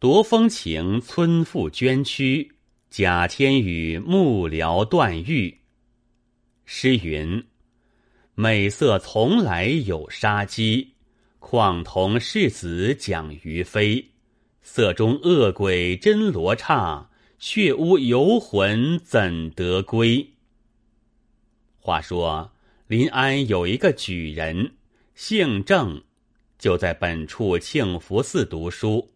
夺风情村妇捐躯，贾天宇幕僚断玉。诗云：“美色从来有杀机，况同世子讲于飞。色中恶鬼真罗刹，血污游魂怎得归？”话说临安有一个举人，姓郑，就在本处庆福寺读书。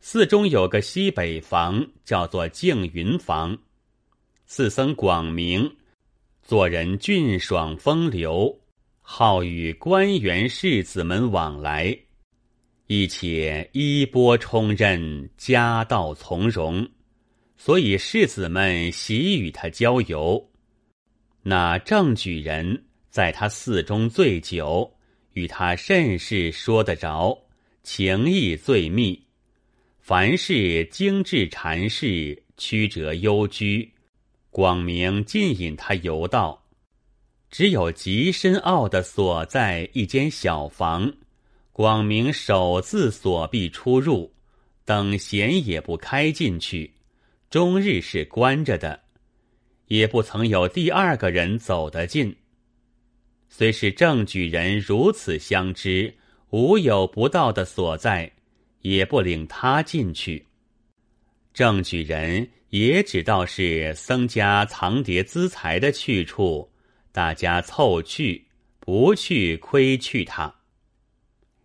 寺中有个西北房，叫做静云房。寺僧广明，做人俊爽风流，好与官员士子们往来，一且衣钵充任，家道从容，所以世子们喜与他交游。那正举人在他寺中醉酒，与他甚是说得着，情谊最密。凡是精致禅事，曲折幽居，广明尽引他游道。只有极深奥的所在一间小房，广明首自锁闭出入，等闲也不开进去，终日是关着的，也不曾有第二个人走得进。虽是正举人如此相知，无有不到的所在。也不领他进去。正举人也只道是僧家藏碟资财的去处，大家凑去，不去亏去他。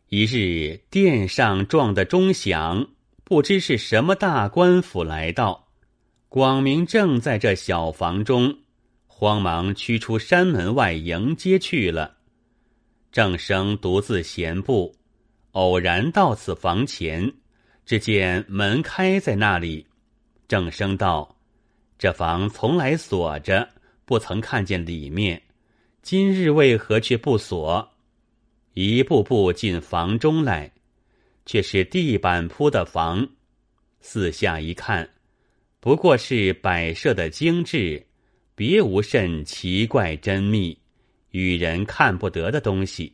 一日殿上撞的钟响，不知是什么大官府来到。广明正在这小房中，慌忙驱出山门外迎接去了。正生独自闲步。偶然到此房前，只见门开在那里。正生道：“这房从来锁着，不曾看见里面，今日为何却不锁？”一步步进房中来，却是地板铺的房。四下一看，不过是摆设的精致，别无甚奇怪珍秘、与人看不得的东西。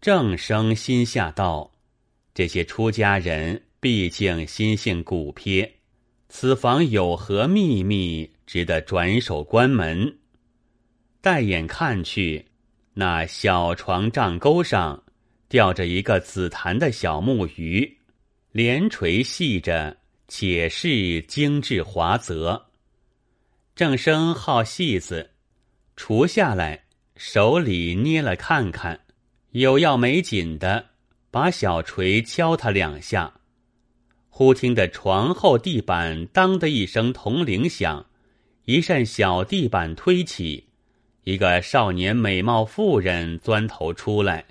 正生心下道：“这些出家人毕竟心性古撇，此房有何秘密，值得转手关门？”带眼看去，那小床帐钩上吊着一个紫檀的小木鱼，连垂细着，且是精致华泽。正生好细子，除下来，手里捏了看看。有要没紧的，把小锤敲他两下，忽听得床后地板当的一声铜铃响，一扇小地板推起，一个少年美貌妇人钻头出来，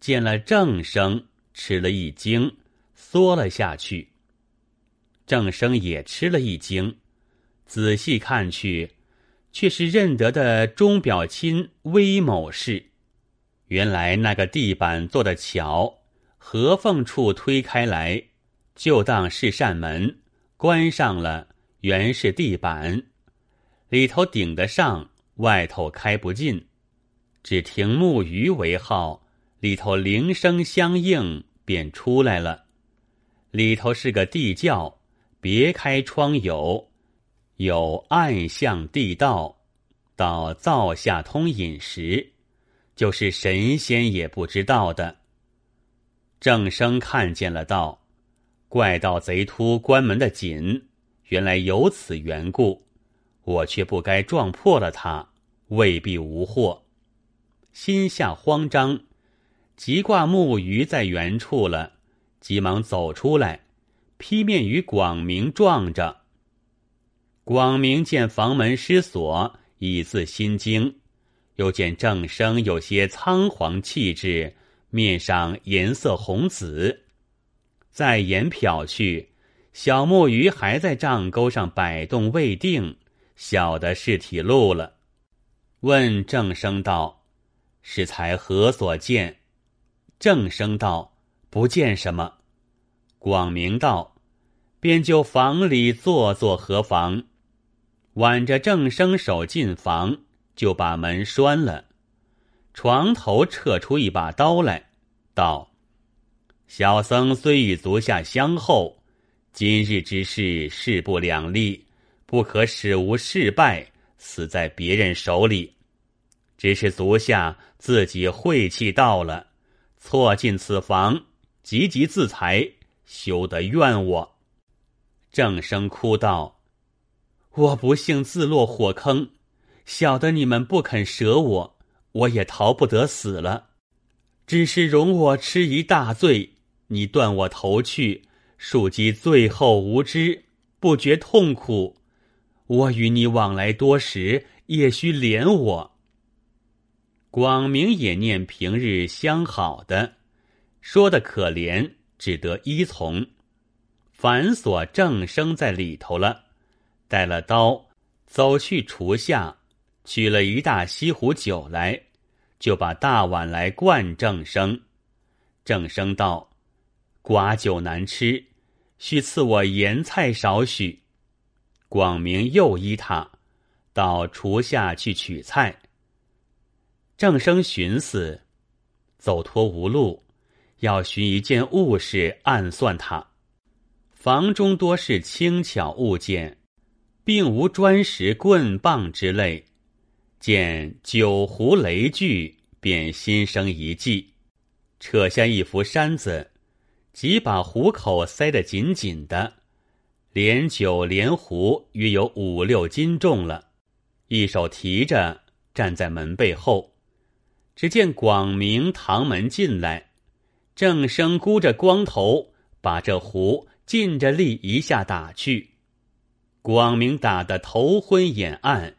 见了郑生，吃了一惊，缩了下去。郑生也吃了一惊，仔细看去，却是认得的钟表亲威某氏。原来那个地板做的巧，合缝处推开来，就当是扇门，关上了，原是地板，里头顶得上，外头开不进，只听木鱼为号，里头铃声相应，便出来了。里头是个地窖，别开窗有，有暗巷地道，到灶下通饮食。就是神仙也不知道的。郑生看见了，道：“怪盗贼秃关门的紧，原来有此缘故，我却不该撞破了他，未必无祸。”心下慌张，即挂木鱼在原处了，急忙走出来，劈面与广明撞着。广明见房门失锁，已自心惊。又见郑生有些仓皇气质，面上颜色红紫，再眼瞟去，小木鱼还在帐钩上摆动未定，晓得是体露了。问郑生道：“是才何所见？”郑生道：“不见什么。”广明道：“便就房里坐坐何妨？”挽着郑生手进房。就把门拴了，床头撤出一把刀来，道：“小僧虽与足下相厚，今日之事势不两立，不可使无事败，死在别人手里。只是足下自己晦气到了，错进此房，急急自裁，休得怨我。正生哭道：“我不幸自落火坑，晓得你们不肯舍我，我也逃不得死了。只是容我吃一大罪，你断我头去，庶几最后无知，不觉痛苦。我与你往来多时，也须怜我。”广明也念平日相好的，说的可怜，只得依从。反锁正生在里头了，带了刀，走去厨下，取了一大西壶酒来，就把大碗来灌正生。正生道：“寡酒难吃，须赐我盐菜少许。”广明又依他，到厨下去取菜。正生寻思，走脱无路，要寻一件物事暗算他。房中多是轻巧物件，并无砖石棍棒之类。见酒壶雷具，便心生一计，扯下一幅扇子，即把壶口塞得紧紧的，连酒连壶约有五六斤重了。一手提着，站在门背后，只见广明堂门进来，正生箍着光头，把这壶。尽着力一下打去，广明打得头昏眼暗，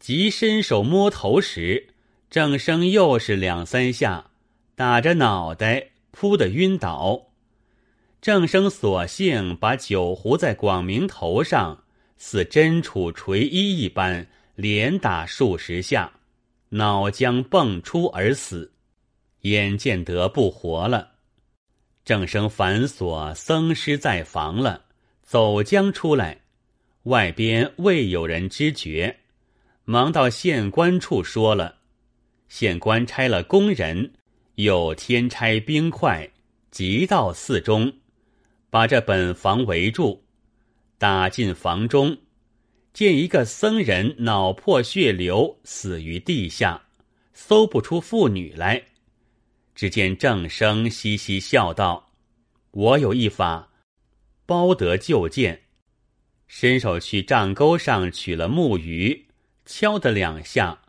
即伸手摸头时，郑生又是两三下，打着脑袋扑的晕倒。郑生索性把酒壶在广明头上，似针杵锤衣一般，连打数十下，脑浆迸出而死，眼见得不活了。正生反锁僧师在房了，走将出来，外边未有人知觉，忙到县官处说了。县官差了工人，又添差兵快，急到寺中，把这本房围住，打进房中，见一个僧人脑破血流，死于地下，搜不出妇女来。只见郑生嘻嘻笑道：“我有一法，包得就见。”伸手去帐钩上取了木鱼，敲得两下，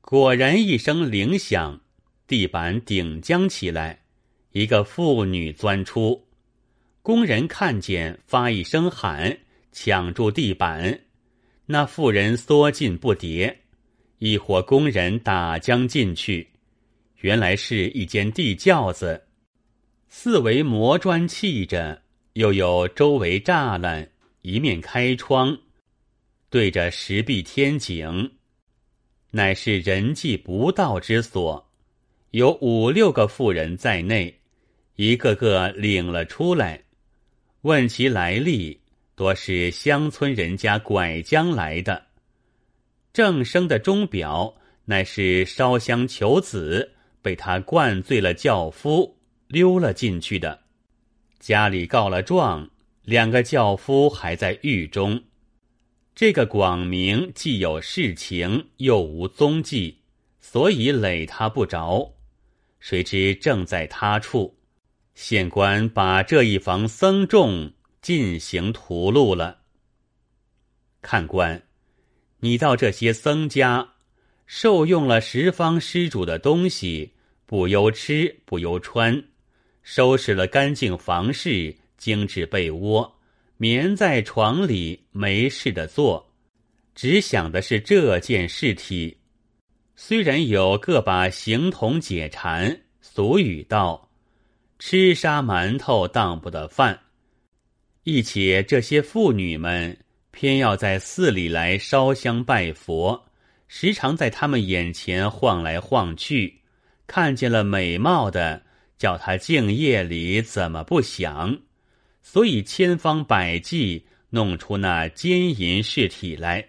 果然一声铃响，地板顶将起来，一个妇女钻出。工人看见，发一声喊，抢住地板。那妇人缩进不迭，一伙工人打将进去。原来是一间地窖子，四围磨砖砌着，又有周围栅栏，一面开窗，对着石壁天井，乃是人迹不到之所。有五六个妇人在内，一个个领了出来，问其来历，多是乡村人家拐将来的。正生的钟表乃是烧香求子。被他灌醉了，轿夫溜了进去的。家里告了状，两个轿夫还在狱中。这个广明既有事情，又无踪迹，所以累他不着。谁知正在他处，县官把这一房僧众进行屠戮了。看官，你到这些僧家。受用了十方施主的东西，不忧吃不忧穿，收拾了干净房事，精致被窝，眠在床里没事的做，只想的是这件事体。虽然有个把形同解馋，俗语道：“吃沙馒头当不得饭。”一且这些妇女们偏要在寺里来烧香拜佛。时常在他们眼前晃来晃去，看见了美貌的，叫他静夜里怎么不想？所以千方百计弄出那奸淫事体来。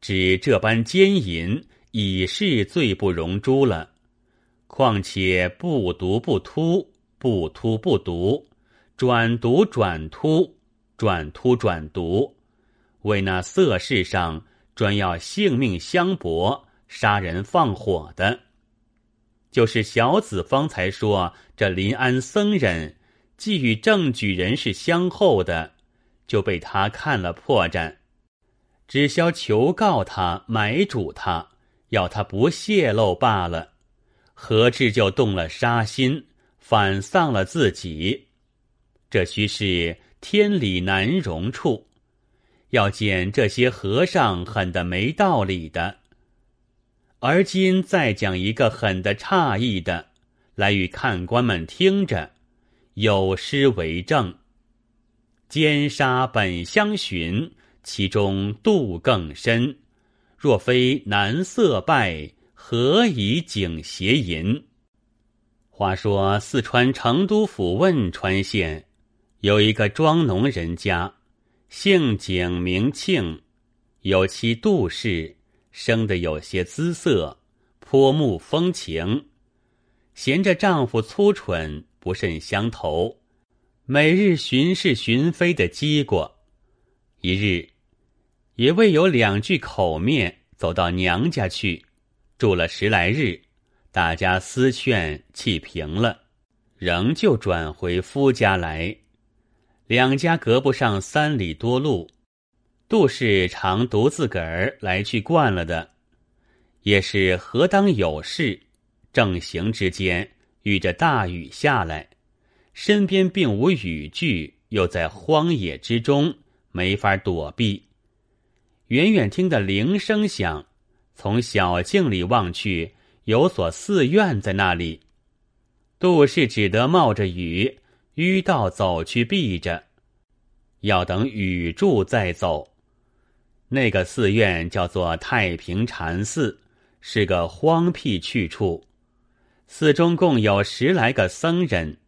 只这般奸淫已是罪不容诛了，况且不毒不突，不突不毒，转毒转突，转突转毒，为那色世上专要性命相搏、杀人放火的。就是小子方才说这临安僧人既与正举人是相后的，就被他看了破绽，只消求告他买主他，要他不泄露罢了。何至就动了杀心，反丧了自己？这须是天理难容处。要见这些和尚狠的没道理的。而今再讲一个狠的诧异的，来与看官们听着，有诗为证：奸杀本相寻，其中度更深。若非男色败。何以景邪淫？话说四川成都府汶川县有一个庄农人家，姓景名庆，有妻杜氏，生得有些姿色，颇目风情。嫌着丈夫粗蠢，不甚相投，每日巡视巡飞的机过。一日，也未有两句口面，走到娘家去。住了十来日，大家思劝气平了，仍旧转回夫家来。两家隔不上三里多路，杜氏常独自个儿来去惯了的，也是何当有事，正行之间遇着大雨下来，身边并无雨具，又在荒野之中，没法躲避。远远听得铃声响。从小径里望去，有所寺院在那里。杜氏只得冒着雨，迂道走去避着，要等雨住再走。那个寺院叫做太平禅寺，是个荒僻去处。寺中共有十来个僧人，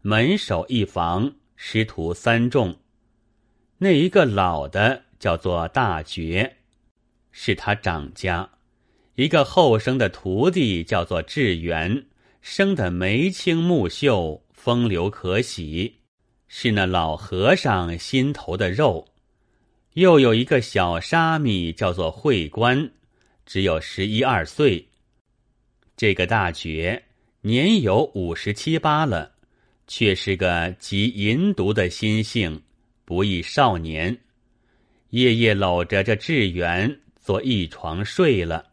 门首一房，师徒三众。那一个老的叫做大觉。是他长家，一个后生的徒弟叫做智元，生得眉清目秀，风流可喜，是那老和尚心头的肉。又有一个小沙弥叫做慧观，只有十一二岁。这个大觉年有五十七八了，却是个极淫毒的心性，不亦少年，夜夜搂着这智元。做一床睡了，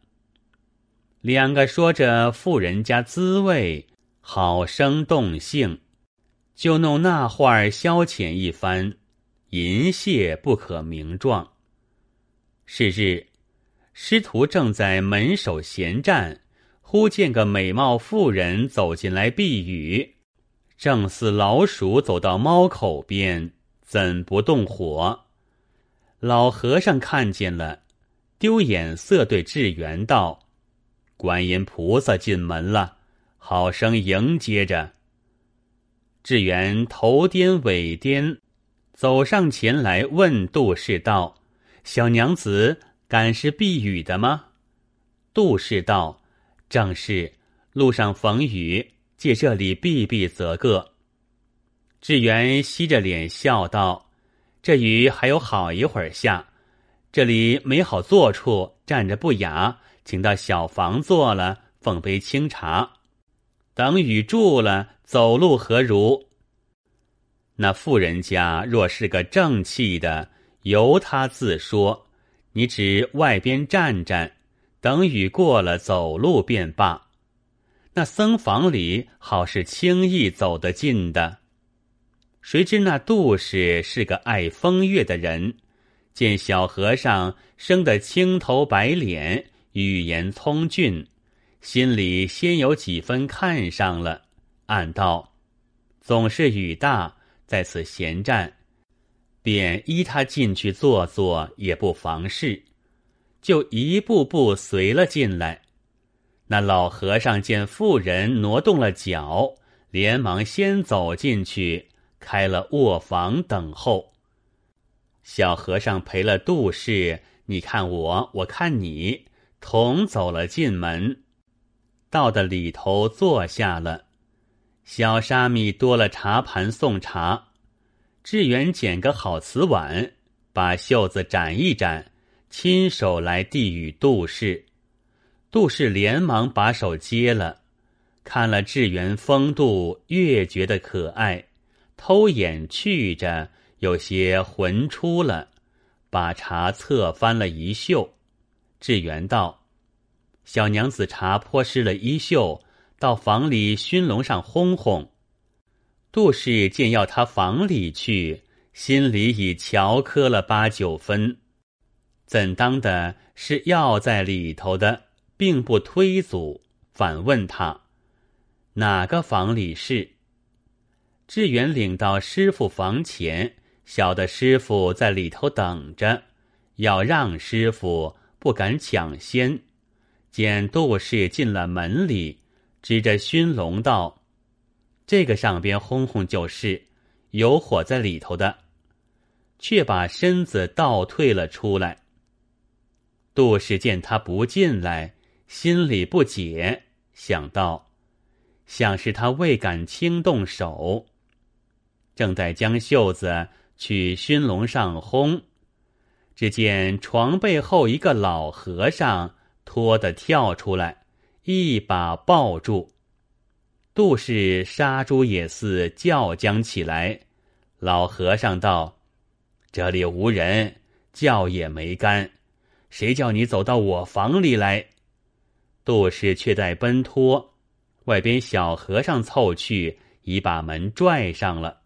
两个说着富人家滋味，好生动性，就弄那话消遣一番，淫亵不可名状。是日，师徒正在门首闲站，忽见个美貌妇人走进来避雨，正似老鼠走到猫口边，怎不动火？老和尚看见了。丢眼色对智元道：“观音菩萨进门了，好生迎接着。”智元头颠尾颠，走上前来问杜氏道：“小娘子敢是避雨的吗？”杜氏道：“正是，路上逢雨，借这里避避则个。”智元吸着脸笑道：“这雨还有好一会儿下。”这里没好坐处，站着不雅，请到小房坐了，奉杯清茶。等雨住了，走路何如？那富人家若是个正气的，由他自说。你只外边站站，等雨过了，走路便罢。那僧房里好是轻易走得进的。谁知那杜氏是个爱风月的人。见小和尚生得青头白脸，语言聪俊，心里先有几分看上了，暗道：总是雨大，在此闲站，便依他进去坐坐也不妨事，就一步步随了进来。那老和尚见妇人挪动了脚，连忙先走进去，开了卧房等候。小和尚陪了杜氏，你看我，我看你，同走了进门，到的里头坐下了。小沙弥多了茶盘送茶，智远捡个好瓷碗，把袖子展一展，亲手来递与杜氏。杜氏连忙把手接了，看了智远风度，越觉得可爱，偷眼去着，有些魂出了，把茶侧翻了一袖。智远道。小娘子茶泼湿了衣袖，到房里熏笼上烘烘。杜氏见要他房里去，心里已瞧磕了八九分，怎当的是要在里头的，并不推阻，反问他哪个房里是。志远领到师傅房前，晓得师傅在里头等着，要让师傅，不敢抢先。见杜氏进了门里，指着熏笼道：“这个上边轰轰就是，有火在里头的。”却把身子倒退了出来。杜氏见他不进来，心里不解，想到想是他未敢轻动手，正在将袖子去熏笼上烘，只见床背后一个老和尚。脱的跳出来，一把抱住。杜氏杀猪也似叫将起来。老和尚道：“这里无人，叫也没干。谁叫你走到我房里来？”杜氏却在奔脱，外边小和尚凑去，已把门拽上了。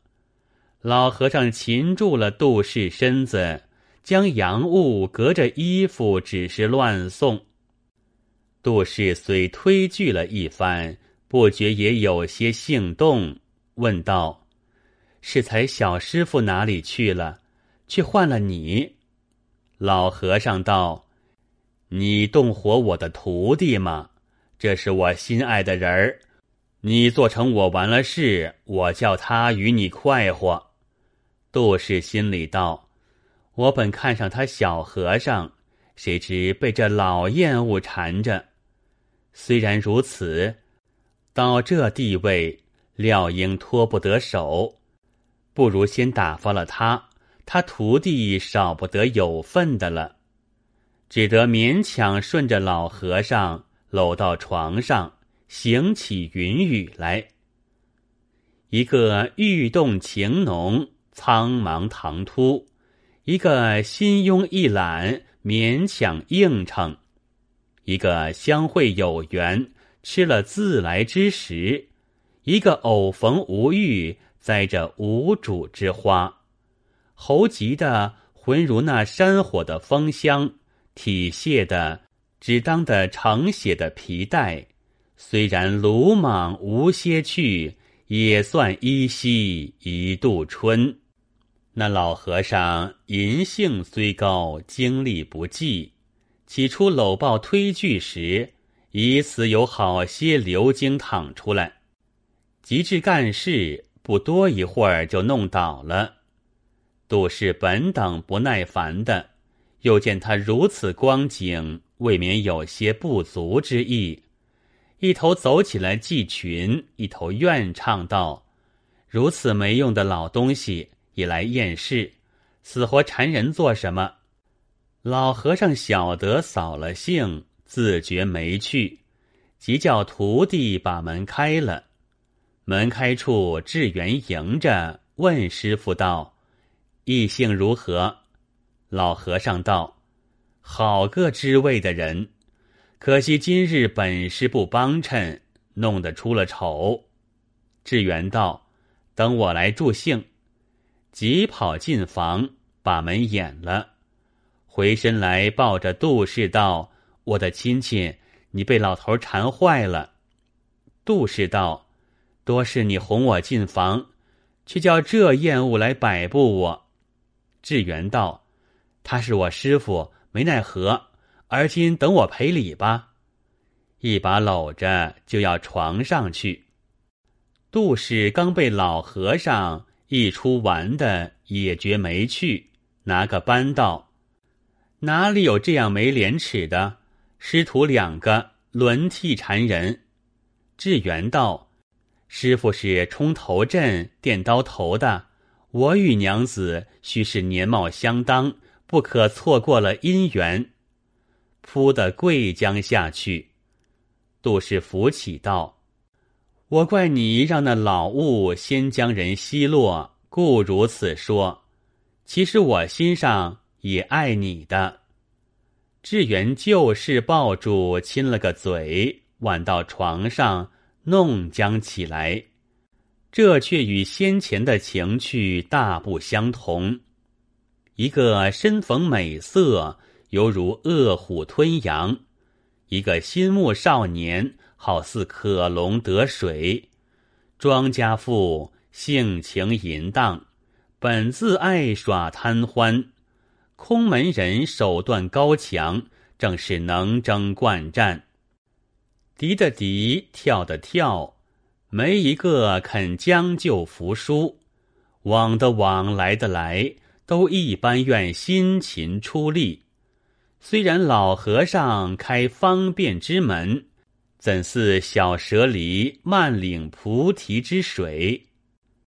老和尚擒住了杜氏身子，将洋物隔着衣服，只是乱送。杜氏虽推拒了一番，不觉也有些兴动，问道：“是才小师傅哪里去了？却换了你？”老和尚道：“你动火我的徒弟吗？这是我心爱的人儿，你做成我完了事，我叫他与你快活。”杜氏心里道：“我本看上他小和尚，谁知被这老厌恶缠着。”虽然如此，到这地位，料应脱不得手，不如先打发了他，他徒弟少不得有份的了。只得勉强顺着老和尚搂到床上，行起云雨来。一个欲动情浓，苍茫唐突；一个心慵一懒，勉强应承。一个相会有缘，吃了自来之食；一个偶逢无遇，栽着无主之花。猴急的浑如那山火的风香，体泄的只当的盛血的皮带。虽然鲁莽无歇去，也算依稀一度春。那老和尚银性虽高，精力不济。起初搂抱推拒时，以此有好些流精淌出来，及至干事，不多一会儿就弄倒了。杜氏本等不耐烦的，又见他如此光景，未免有些不足之意，一头走起来系裙，一头怨唱道：“如此没用的老东西，也来厌世，死活缠人做什么？”老和尚晓得扫了兴，自觉没趣，即叫徒弟把门开了。门开处，智圆迎着问师傅道：“异性如何？”老和尚道：“好个知味的人，可惜今日本事不帮衬，弄得出了丑。”智圆道：“等我来助兴。”急跑进房，把门掩了。回身来抱着杜氏道：“我的亲戚，你被老头缠坏了。”杜氏道：“多是你哄我进房，却叫这厌恶来摆布我。”智元道：“他是我师傅，没奈何。而今等我赔礼吧。”一把搂着就要床上去。杜氏刚被老和尚一出玩的，也觉没趣，拿个扳道。哪里有这样没廉耻的？师徒两个轮替缠人。智圆道：“师傅是冲头阵、电刀头的，我与娘子须是年貌相当，不可错过了姻缘。扑的跪将下去，杜氏扶起道：“我怪你让那老物先将人奚落，故如此说。其实我心上也爱你的。”志远就是抱住亲了个嘴，挽到床上弄将起来，这却与先前的情趣大不相同。一个身逢美色。犹如饿虎吞羊，一个心目少年，好似可龙得水。庄家富性情淫荡，本自爱耍贪欢；空门人手段高强，正是能征惯战。敌的敌，跳的跳，没一个肯将就服输；往的往，来的来，都一般愿辛勤出力。虽然老和尚开方便之门，怎似小蛇离慢领菩提之水？